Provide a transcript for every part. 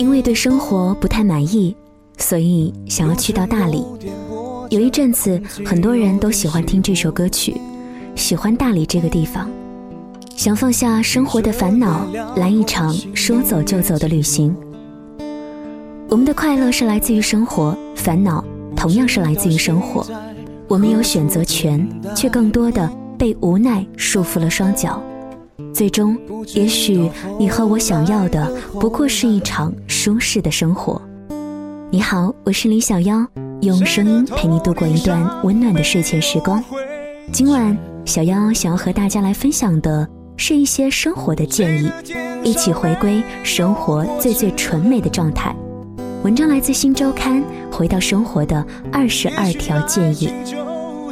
因为对生活不太满意，所以想要去到大理。有一阵子，很多人都喜欢听这首歌曲，喜欢大理这个地方，想放下生活的烦恼，来一场说走就走的旅行。我们的快乐是来自于生活，烦恼同样是来自于生活。我们有选择权，却更多的被无奈束缚了双脚。最终，也许你和我想要的不过是一场舒适的生活。你好，我是李小妖，用声音陪你度过一段温暖的睡前时光。今晚，小妖想要和大家来分享的是一些生活的建议，一起回归生活最最纯美的状态。文章来自《新周刊》，回到生活的二十二条建议，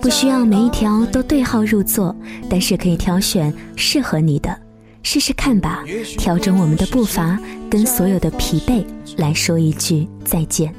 不需要每一条都对号入座，但是可以挑选适合你的，试试看吧。调整我们的步伐，跟所有的疲惫来说一句再见。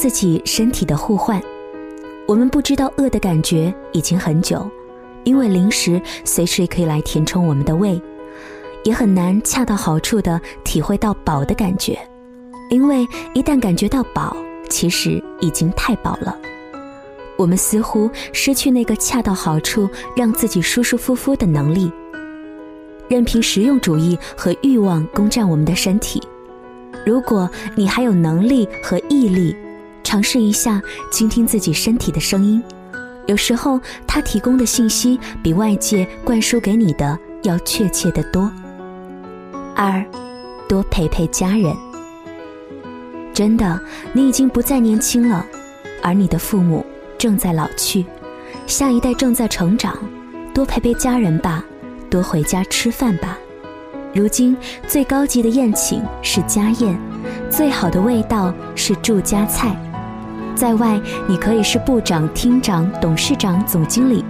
自己身体的互换，我们不知道饿的感觉已经很久，因为零食随时可以来填充我们的胃，也很难恰到好处的体会到饱的感觉，因为一旦感觉到饱，其实已经太饱了。我们似乎失去那个恰到好处让自己舒舒服服的能力，任凭实用主义和欲望攻占我们的身体。如果你还有能力和毅力，尝试一下倾听自己身体的声音，有时候它提供的信息比外界灌输给你的要确切的多。二，多陪陪家人。真的，你已经不再年轻了，而你的父母正在老去，下一代正在成长，多陪陪家人吧，多回家吃饭吧。如今最高级的宴请是家宴，最好的味道是住家菜。在外，你可以是部长、厅长、董事长、总经理；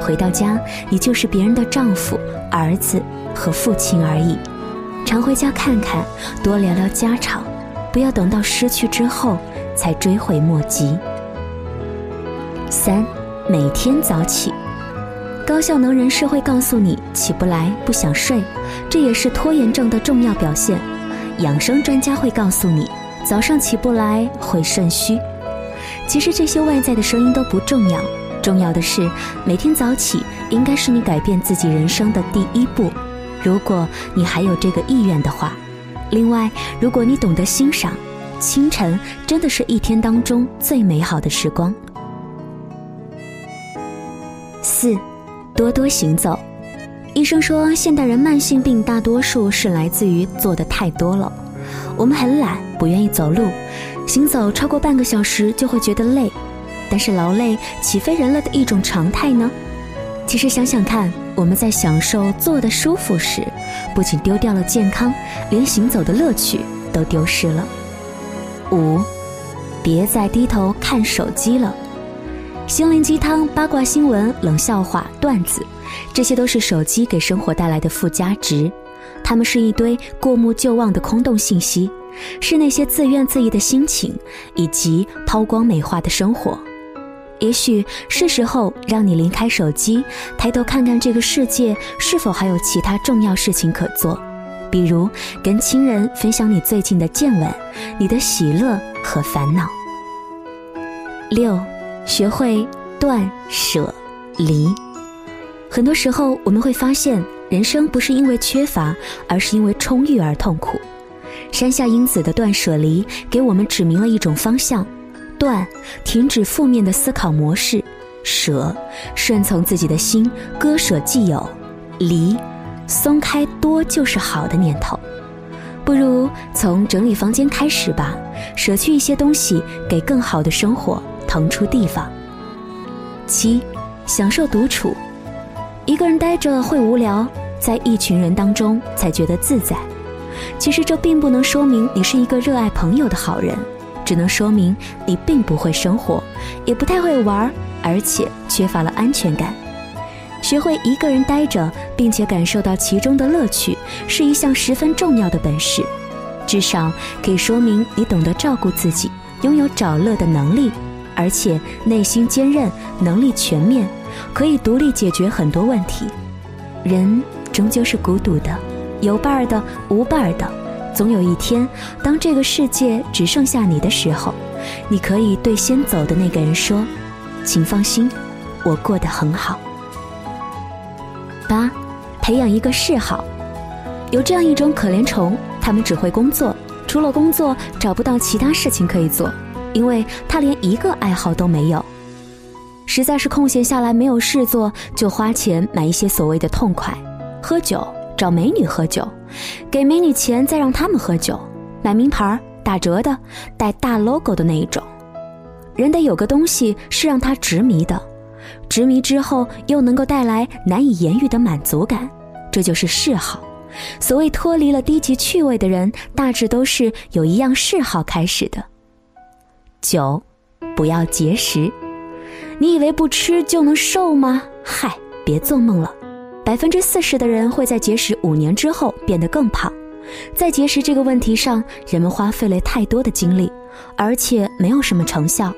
回到家，你就是别人的丈夫、儿子和父亲而已。常回家看看，多聊聊家常，不要等到失去之后才追悔莫及。三，每天早起。高效能人士会告诉你，起不来不想睡，这也是拖延症的重要表现。养生专家会告诉你，早上起不来会肾虚。其实这些外在的声音都不重要，重要的是每天早起应该是你改变自己人生的第一步。如果你还有这个意愿的话，另外，如果你懂得欣赏，清晨真的是一天当中最美好的时光。四，多多行走。医生说，现代人慢性病大多数是来自于做的太多了，我们很懒，不愿意走路。行走超过半个小时就会觉得累，但是劳累岂非人类的一种常态呢？其实想想看，我们在享受坐的舒服时，不仅丢掉了健康，连行走的乐趣都丢失了。五，别再低头看手机了。心灵鸡汤、八卦新闻、冷笑话、段子，这些都是手机给生活带来的附加值，它们是一堆过目就忘的空洞信息。是那些自怨自艾的心情，以及抛光美化的生活。也许是时候让你离开手机，抬头看看这个世界是否还有其他重要事情可做，比如跟亲人分享你最近的见闻、你的喜乐和烦恼。六，学会断舍离。很多时候我们会发现。人生不是因为缺乏，而是因为充裕而痛苦。山下英子的断舍离给我们指明了一种方向：断，停止负面的思考模式；舍，顺从自己的心，割舍既有；离，松开多就是好的念头。不如从整理房间开始吧，舍去一些东西，给更好的生活腾出地方。七，享受独处。一个人待着会无聊，在一群人当中才觉得自在。其实这并不能说明你是一个热爱朋友的好人，只能说明你并不会生活，也不太会玩，而且缺乏了安全感。学会一个人待着，并且感受到其中的乐趣，是一项十分重要的本事。至少可以说明你懂得照顾自己，拥有找乐的能力，而且内心坚韧，能力全面，可以独立解决很多问题。人终究是孤独的。有伴儿的，无伴儿的，总有一天，当这个世界只剩下你的时候，你可以对先走的那个人说：“请放心，我过得很好。”八，培养一个嗜好。有这样一种可怜虫，他们只会工作，除了工作找不到其他事情可以做，因为他连一个爱好都没有。实在是空闲下来没有事做，就花钱买一些所谓的痛快，喝酒。找美女喝酒，给美女钱再让他们喝酒，买名牌打折的，带大 logo 的那一种。人得有个东西是让他执迷的，执迷之后又能够带来难以言喻的满足感，这就是嗜好。所谓脱离了低级趣味的人，大致都是有一样嗜好开始的。九，不要节食。你以为不吃就能瘦吗？嗨，别做梦了。百分之四十的人会在节食五年之后变得更胖，在节食这个问题上，人们花费了太多的精力，而且没有什么成效。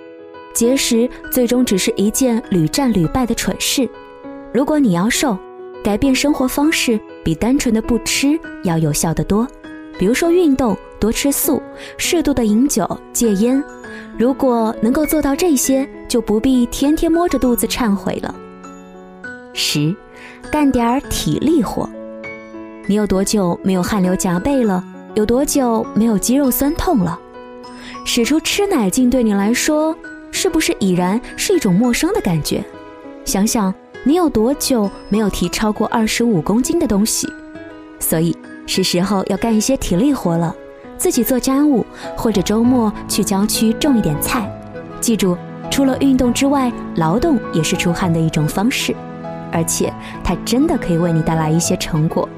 节食最终只是一件屡战屡败的蠢事。如果你要瘦，改变生活方式比单纯的不吃要有效得多。比如说运动，多吃素，适度的饮酒，戒烟。如果能够做到这些，就不必天天摸着肚子忏悔了。十。干点儿体力活。你有多久没有汗流浃背了？有多久没有肌肉酸痛了？使出吃奶劲对你来说，是不是已然是一种陌生的感觉？想想你有多久没有提超过二十五公斤的东西？所以是时候要干一些体力活了，自己做家务，或者周末去郊区种一点菜。记住，除了运动之外，劳动也是出汗的一种方式。而且它真的可以为你带来一些成果，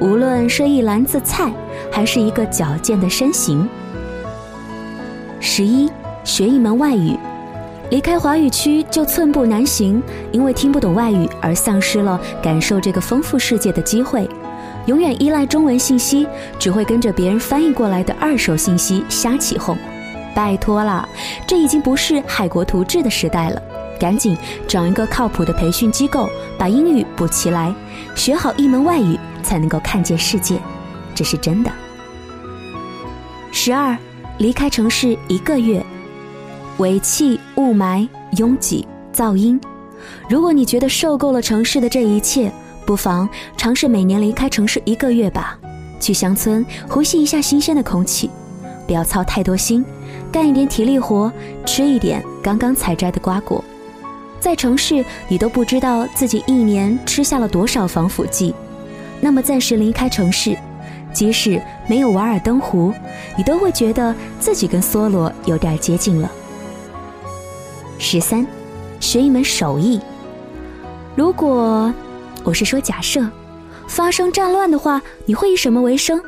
无论是一篮子菜，还是一个矫健的身形。十一，学一门外语，离开华语区就寸步难行，因为听不懂外语而丧失了感受这个丰富世界的机会。永远依赖中文信息，只会跟着别人翻译过来的二手信息瞎起哄。拜托了，这已经不是海国图志的时代了。赶紧找一个靠谱的培训机构，把英语补齐来，学好一门外语，才能够看见世界，这是真的。十二，离开城市一个月，尾气、雾霾、拥挤、噪音。如果你觉得受够了城市的这一切，不妨尝试每年离开城市一个月吧，去乡村呼吸一下新鲜的空气，不要操太多心，干一点体力活，吃一点刚刚采摘的瓜果。在城市，你都不知道自己一年吃下了多少防腐剂。那么暂时离开城市，即使没有瓦尔登湖，你都会觉得自己跟梭罗有点接近了。十三，学一门手艺。如果我是说假设发生战乱的话，你会以什么为生？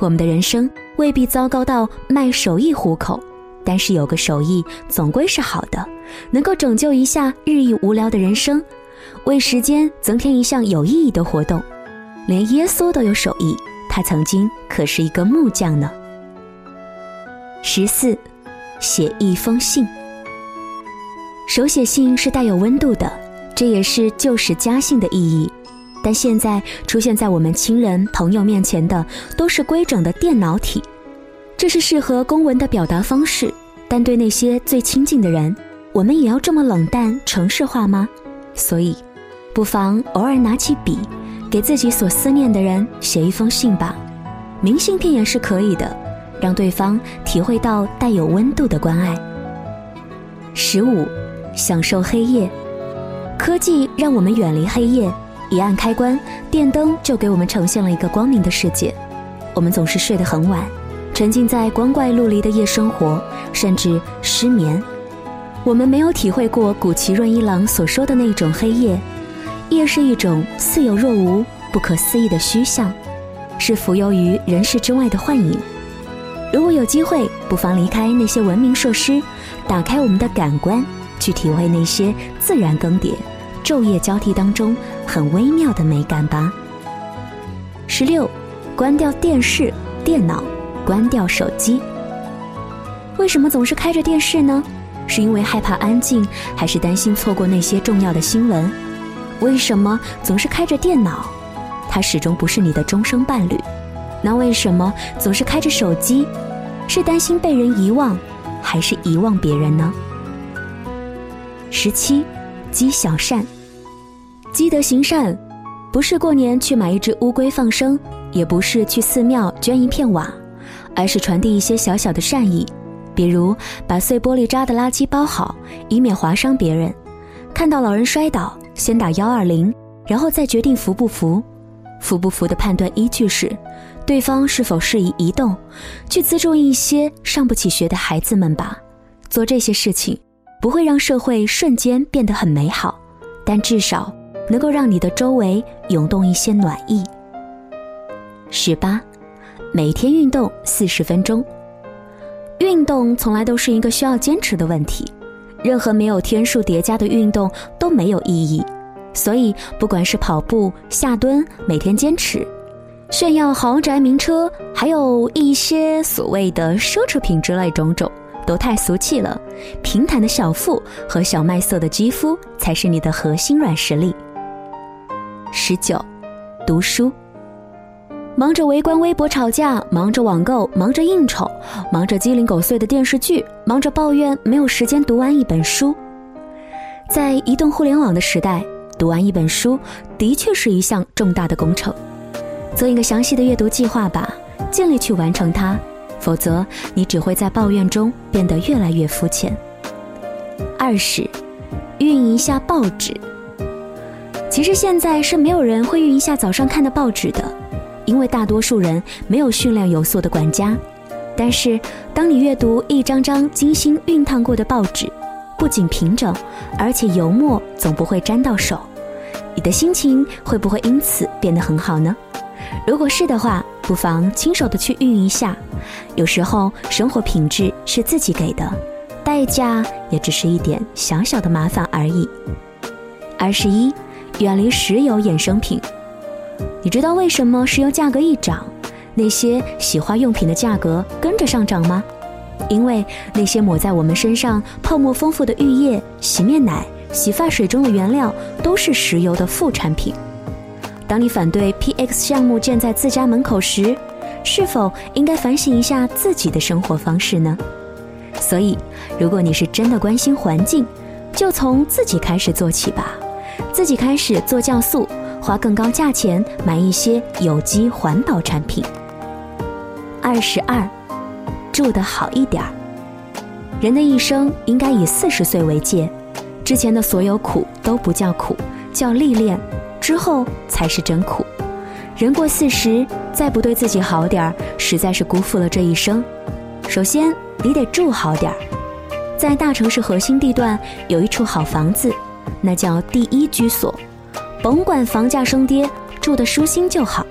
我们的人生未必糟糕到卖手艺糊口。但是有个手艺总归是好的，能够拯救一下日益无聊的人生，为时间增添一项有意义的活动。连耶稣都有手艺，他曾经可是一个木匠呢。十四，写一封信。手写信是带有温度的，这也是旧时家信的意义。但现在出现在我们亲人朋友面前的都是规整的电脑体。这是适合公文的表达方式，但对那些最亲近的人，我们也要这么冷淡、城市化吗？所以，不妨偶尔拿起笔，给自己所思念的人写一封信吧，明信片也是可以的，让对方体会到带有温度的关爱。十五，享受黑夜，科技让我们远离黑夜，一按开关，电灯就给我们呈现了一个光明的世界。我们总是睡得很晚，沉浸在光怪陆离的夜生活，甚至失眠。我们没有体会过古奇润一郎所说的那种黑夜，夜是一种似有若无、不可思议的虚像，是浮游于人世之外的幻影。如果有机会，不妨离开那些文明设施。打开我们的感官，去体会那些自然更迭、昼夜交替当中很微妙的美感吧。十六，关掉电视、电脑，关掉手机。为什么总是开着电视呢？是因为害怕安静，还是担心错过那些重要的新闻？为什么总是开着电脑？它始终不是你的终生伴侣。那为什么总是开着手机？是担心被人遗忘？还是遗忘别人呢？十七，积小善，积德行善，不是过年去买一只乌龟放生，也不是去寺庙捐一片瓦，而是传递一些小小的善意，比如把碎玻璃渣的垃圾包好，以免划伤别人；看到老人摔倒，先打幺二零，然后再决定扶不扶。扶不扶的判断依据是。对方是否适宜移动？去资助一些上不起学的孩子们吧。做这些事情不会让社会瞬间变得很美好，但至少能够让你的周围涌动一些暖意。十八，每天运动四十分钟。运动从来都是一个需要坚持的问题，任何没有天数叠加的运动都没有意义。所以，不管是跑步、下蹲，每天坚持。炫耀豪宅名车，还有一些所谓的奢侈品之类种种，都太俗气了。平坦的小腹和小麦色的肌肤才是你的核心软实力。十九，读书。忙着围观微博吵架，忙着网购，忙着应酬，忙着鸡零狗碎的电视剧，忙着抱怨没有时间读完一本书。在移动互联网的时代，读完一本书的确是一项重大的工程。做一个详细的阅读计划吧，尽力去完成它，否则你只会在抱怨中变得越来越肤浅。二是，运一下报纸。其实现在是没有人会运一下早上看的报纸的，因为大多数人没有训练有素的管家。但是，当你阅读一张张精心熨烫过的报纸，不仅平整，而且油墨总不会沾到手，你的心情会不会因此变得很好呢？如果是的话，不妨亲手的去熨一下。有时候生活品质是自己给的，代价也只是一点小小的麻烦而已。二十一，远离石油衍生品。你知道为什么石油价格一涨，那些洗化用品的价格跟着上涨吗？因为那些抹在我们身上泡沫丰富的浴液、洗面奶、洗发水中的原料都是石油的副产品。当你反对 PX 项目建在自家门口时，是否应该反省一下自己的生活方式呢？所以，如果你是真的关心环境，就从自己开始做起吧，自己开始做酵素，花更高价钱买一些有机环保产品。二十二，住得好一点儿。人的一生应该以四十岁为界，之前的所有苦都不叫苦，叫历练。之后才是真苦。人过四十，再不对自己好点儿，实在是辜负了这一生。首先，你得住好点儿。在大城市核心地段有一处好房子，那叫第一居所。甭管房价升跌，住得舒心就好。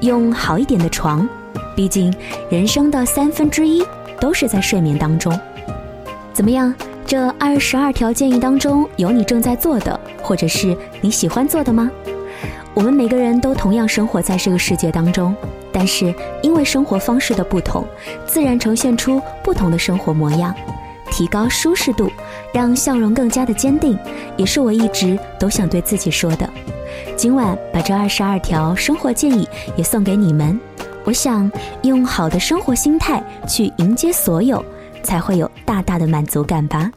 用好一点的床，毕竟人生的三分之一都是在睡眠当中。怎么样？这二十二条建议当中，有你正在做的，或者是你喜欢做的吗？我们每个人都同样生活在这个世界当中，但是因为生活方式的不同，自然呈现出不同的生活模样。提高舒适度，让笑容更加的坚定，也是我一直都想对自己说的。今晚把这二十二条生活建议也送给你们。我想用好的生活心态去迎接所有，才会有大大的满足感吧。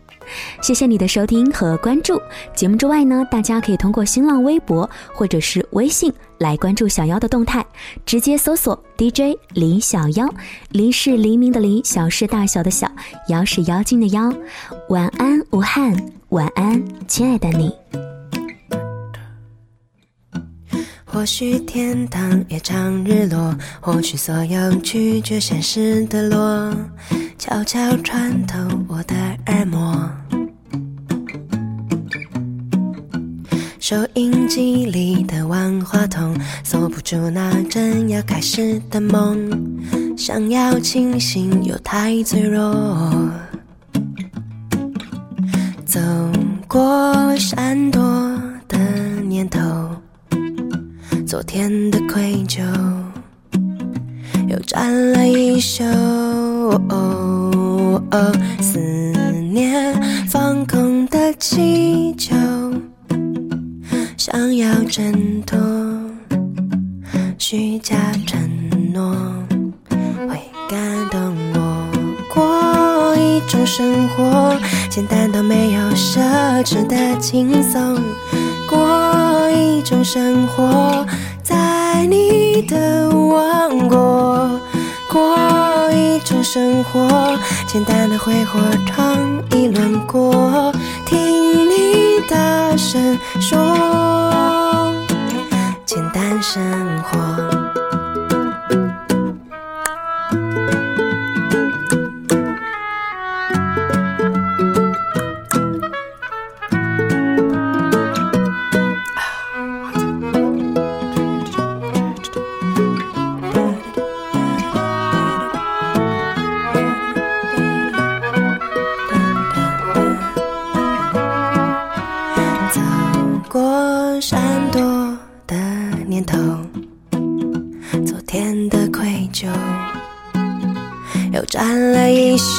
谢谢你的收听和关注。节目之外呢，大家可以通过新浪微博或者是微信来关注小妖的动态，直接搜索 DJ 李小妖，黎是黎明的黎，小是大小的小，妖是妖精的妖。晚安，武汉，晚安，亲爱的你。或许天堂也常日落，或许所有拒绝现实的落，悄悄穿透我的耳膜。收音机里的万花筒，锁不住那正要开始的梦，想要清醒又太脆弱。走过闪躲的念头。昨天的愧疚又占了一宿，哦思念放空的气球，想要挣脱虚假承诺，会感动我。过一种生活，简单到没有奢侈的轻松。过一种生活，在你的王国。过一种生活，简单的挥霍尝一轮过，听你大声说，简单生活。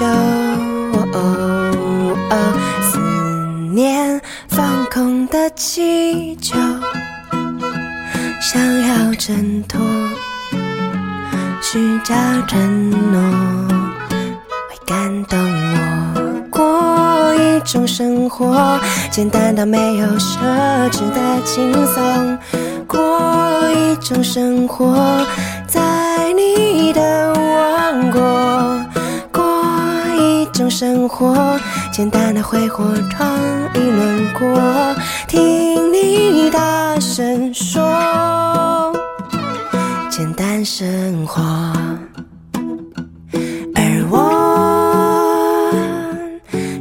了一宿，思念放空的气球，想要挣脱虚假承诺，会感动我。过一种生活，简单到没有奢侈的轻松。过一种生活，在你的王国。生活，简单的挥霍闯一轮过，听你大声说，简单生活。而我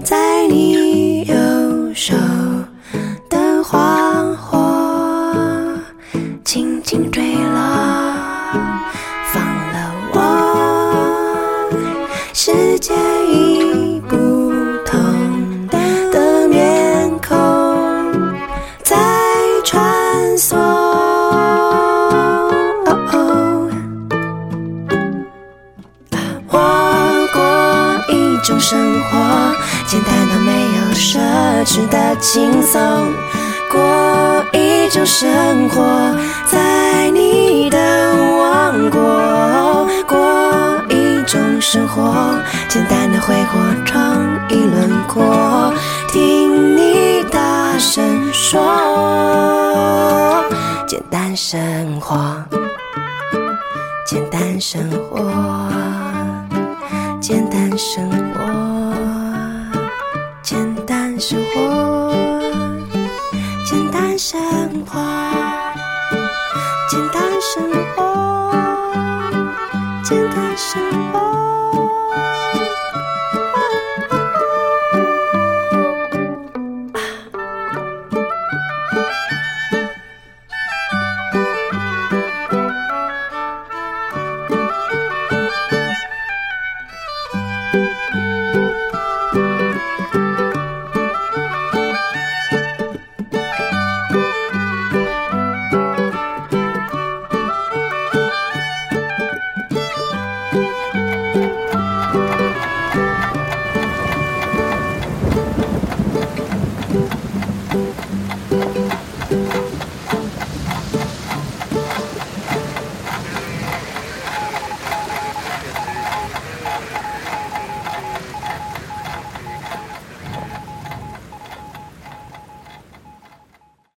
在你右手的花火，轻轻坠落，放了我。世界轻松。过一种生活，在你的王国。过一。种生活，简单的挥霍闯一轮廓，听你大声说，简单生活，简单生活，简单生活，简单生活，简单生活。